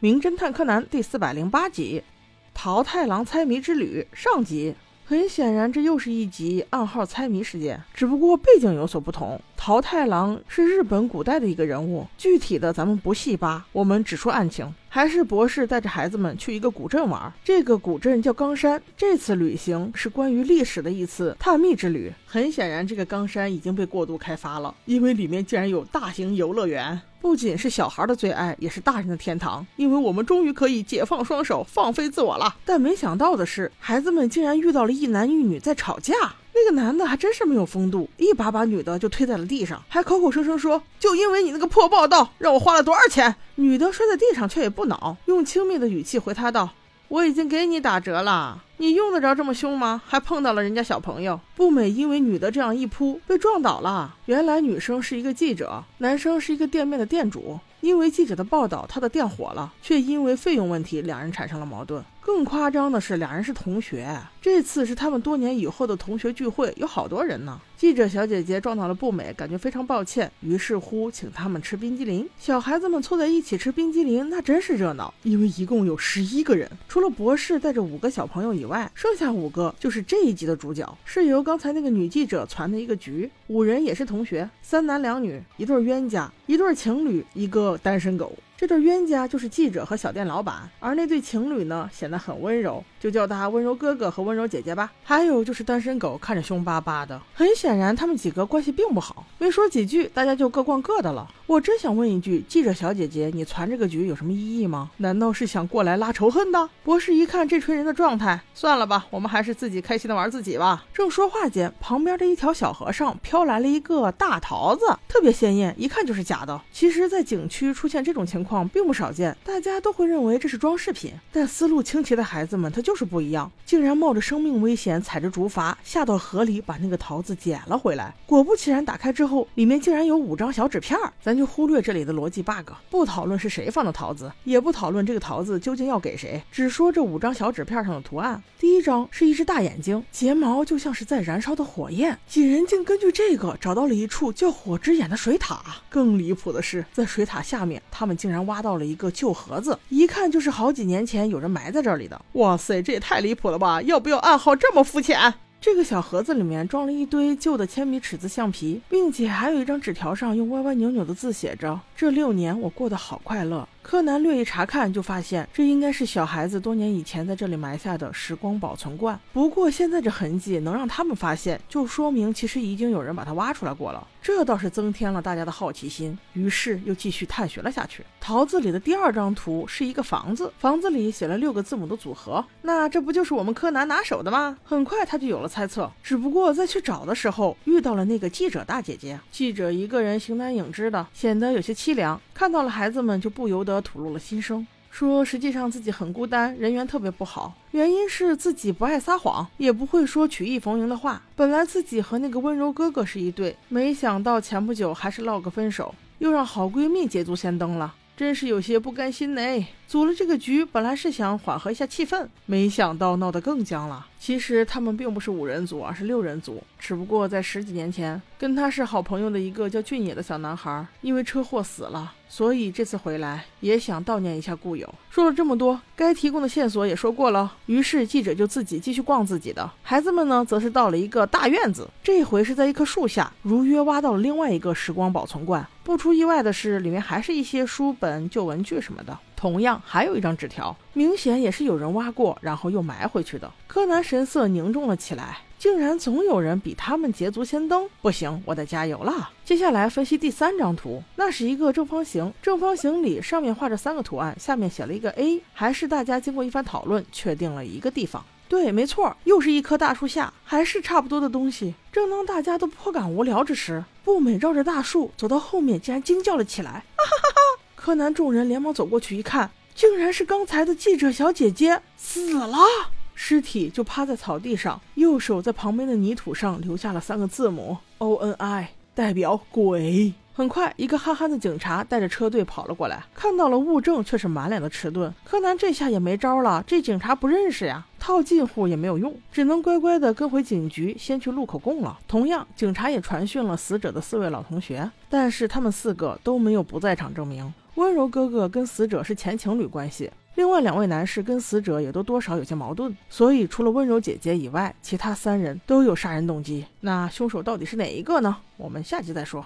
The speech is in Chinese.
名侦探柯南》第四百零八集《桃太郎猜谜之旅》上集。很显然，这又是一集暗号猜谜事件，只不过背景有所不同。桃太郎是日本古代的一个人物，具体的咱们不细扒，我们只说案情。还是博士带着孩子们去一个古镇玩，这个古镇叫冈山。这次旅行是关于历史的一次探秘之旅。很显然，这个冈山已经被过度开发了，因为里面竟然有大型游乐园，不仅是小孩的最爱，也是大人的天堂。因为我们终于可以解放双手，放飞自我了。但没想到的是，孩子们竟然遇到了一男一女在吵架。那个男的还真是没有风度，一把把女的就推在了地上，还口口声声说：“就因为你那个破报道，让我花了多少钱。”女的摔在地上却也不恼，用轻蔑的语气回他道：“我已经给你打折了，你用得着这么凶吗？还碰到了人家小朋友。”不美因为女的这样一扑被撞倒了。原来女生是一个记者，男生是一个店面的店主。因为记者的报道，他的店火了，却因为费用问题，两人产生了矛盾。更夸张的是，两人是同学。这次是他们多年以后的同学聚会，有好多人呢。记者小姐姐撞到了不美，感觉非常抱歉，于是乎请他们吃冰激凌。小孩子们凑在一起吃冰激凌，那真是热闹。因为一共有十一个人，除了博士带着五个小朋友以外，剩下五个就是这一集的主角，是由刚才那个女记者传的一个局。五人也是同学，三男两女，一对冤家，一对情侣，一个单身狗。这对冤家就是记者和小店老板，而那对情侣呢，显得很温柔，就叫他温柔哥哥和温柔姐姐吧。还有就是单身狗，看着凶巴巴的，很显然他们几个关系并不好。没说几句，大家就各逛各的了。我真想问一句，记者小姐姐，你传这个局有什么意义吗？难道是想过来拉仇恨的？博士一看这群人的状态，算了吧，我们还是自己开心的玩自己吧。正说话间，旁边的一条小河上飘来了一个大桃子，特别鲜艳，一看就是假的。其实，在景区出现这种情况。况并不少见，大家都会认为这是装饰品，但思路清奇的孩子们他就是不一样，竟然冒着生命危险，踩着竹筏下到河里，把那个桃子捡了回来。果不其然，打开之后，里面竟然有五张小纸片儿。咱就忽略这里的逻辑 bug，不讨论是谁放的桃子，也不讨论这个桃子究竟要给谁，只说这五张小纸片上的图案。第一张是一只大眼睛，睫毛就像是在燃烧的火焰。几人竟根据这个找到了一处叫火之眼的水塔。更离谱的是，在水塔下面，他们竟然。挖到了一个旧盒子，一看就是好几年前有人埋在这里的。哇塞，这也太离谱了吧！要不要暗号这么肤浅？这个小盒子里面装了一堆旧的铅笔、尺子、橡皮，并且还有一张纸条，上用歪歪扭扭的字写着：“这六年我过得好快乐。”柯南略一查看，就发现这应该是小孩子多年以前在这里埋下的时光保存罐。不过现在这痕迹能让他们发现，就说明其实已经有人把它挖出来过了。这倒是增添了大家的好奇心，于是又继续探寻了下去。桃子里的第二张图是一个房子，房子里写了六个字母的组合，那这不就是我们柯南拿手的吗？很快他就有了猜测，只不过在去找的时候遇到了那个记者大姐姐。记者一个人形单影只的，显得有些凄凉。看到了孩子们，就不由得吐露了心声，说实际上自己很孤单，人缘特别不好，原因是自己不爱撒谎，也不会说曲意逢迎的话。本来自己和那个温柔哥哥是一对，没想到前不久还是闹个分手，又让好闺蜜捷足先登了，真是有些不甘心呢。组了这个局，本来是想缓和一下气氛，没想到闹得更僵了。其实他们并不是五人组，而是六人组。只不过在十几年前，跟他是好朋友的一个叫俊野的小男孩，因为车祸死了，所以这次回来也想悼念一下故友。说了这么多，该提供的线索也说过了，于是记者就自己继续逛自己的。孩子们呢，则是到了一个大院子，这回是在一棵树下，如约挖到了另外一个时光保存罐。不出意外的是，里面还是一些书本、旧文具什么的。同样还有一张纸条，明显也是有人挖过，然后又埋回去的。柯南神色凝重了起来，竟然总有人比他们捷足先登，不行，我得加油了。接下来分析第三张图，那是一个正方形，正方形里上面画着三个图案，下面写了一个 A，还是大家经过一番讨论确定了一个地方。对，没错，又是一棵大树下，还是差不多的东西。正当大家都颇感无聊之时，步美绕着大树走到后面，竟然惊叫了起来，哈哈哈！柯南众人连忙走过去一看，竟然是刚才的记者小姐姐死了，尸体就趴在草地上，右手在旁边的泥土上留下了三个字母 O N I，代表鬼。很快，一个憨憨的警察带着车队跑了过来，看到了物证，却是满脸的迟钝。柯南这下也没招了，这警察不认识呀，套近乎也没有用，只能乖乖的跟回警局，先去录口供了。同样，警察也传讯了死者的四位老同学，但是他们四个都没有不在场证明。温柔哥哥跟死者是前情侣关系，另外两位男士跟死者也都多少有些矛盾，所以除了温柔姐姐以外，其他三人都有杀人动机。那凶手到底是哪一个呢？我们下集再说。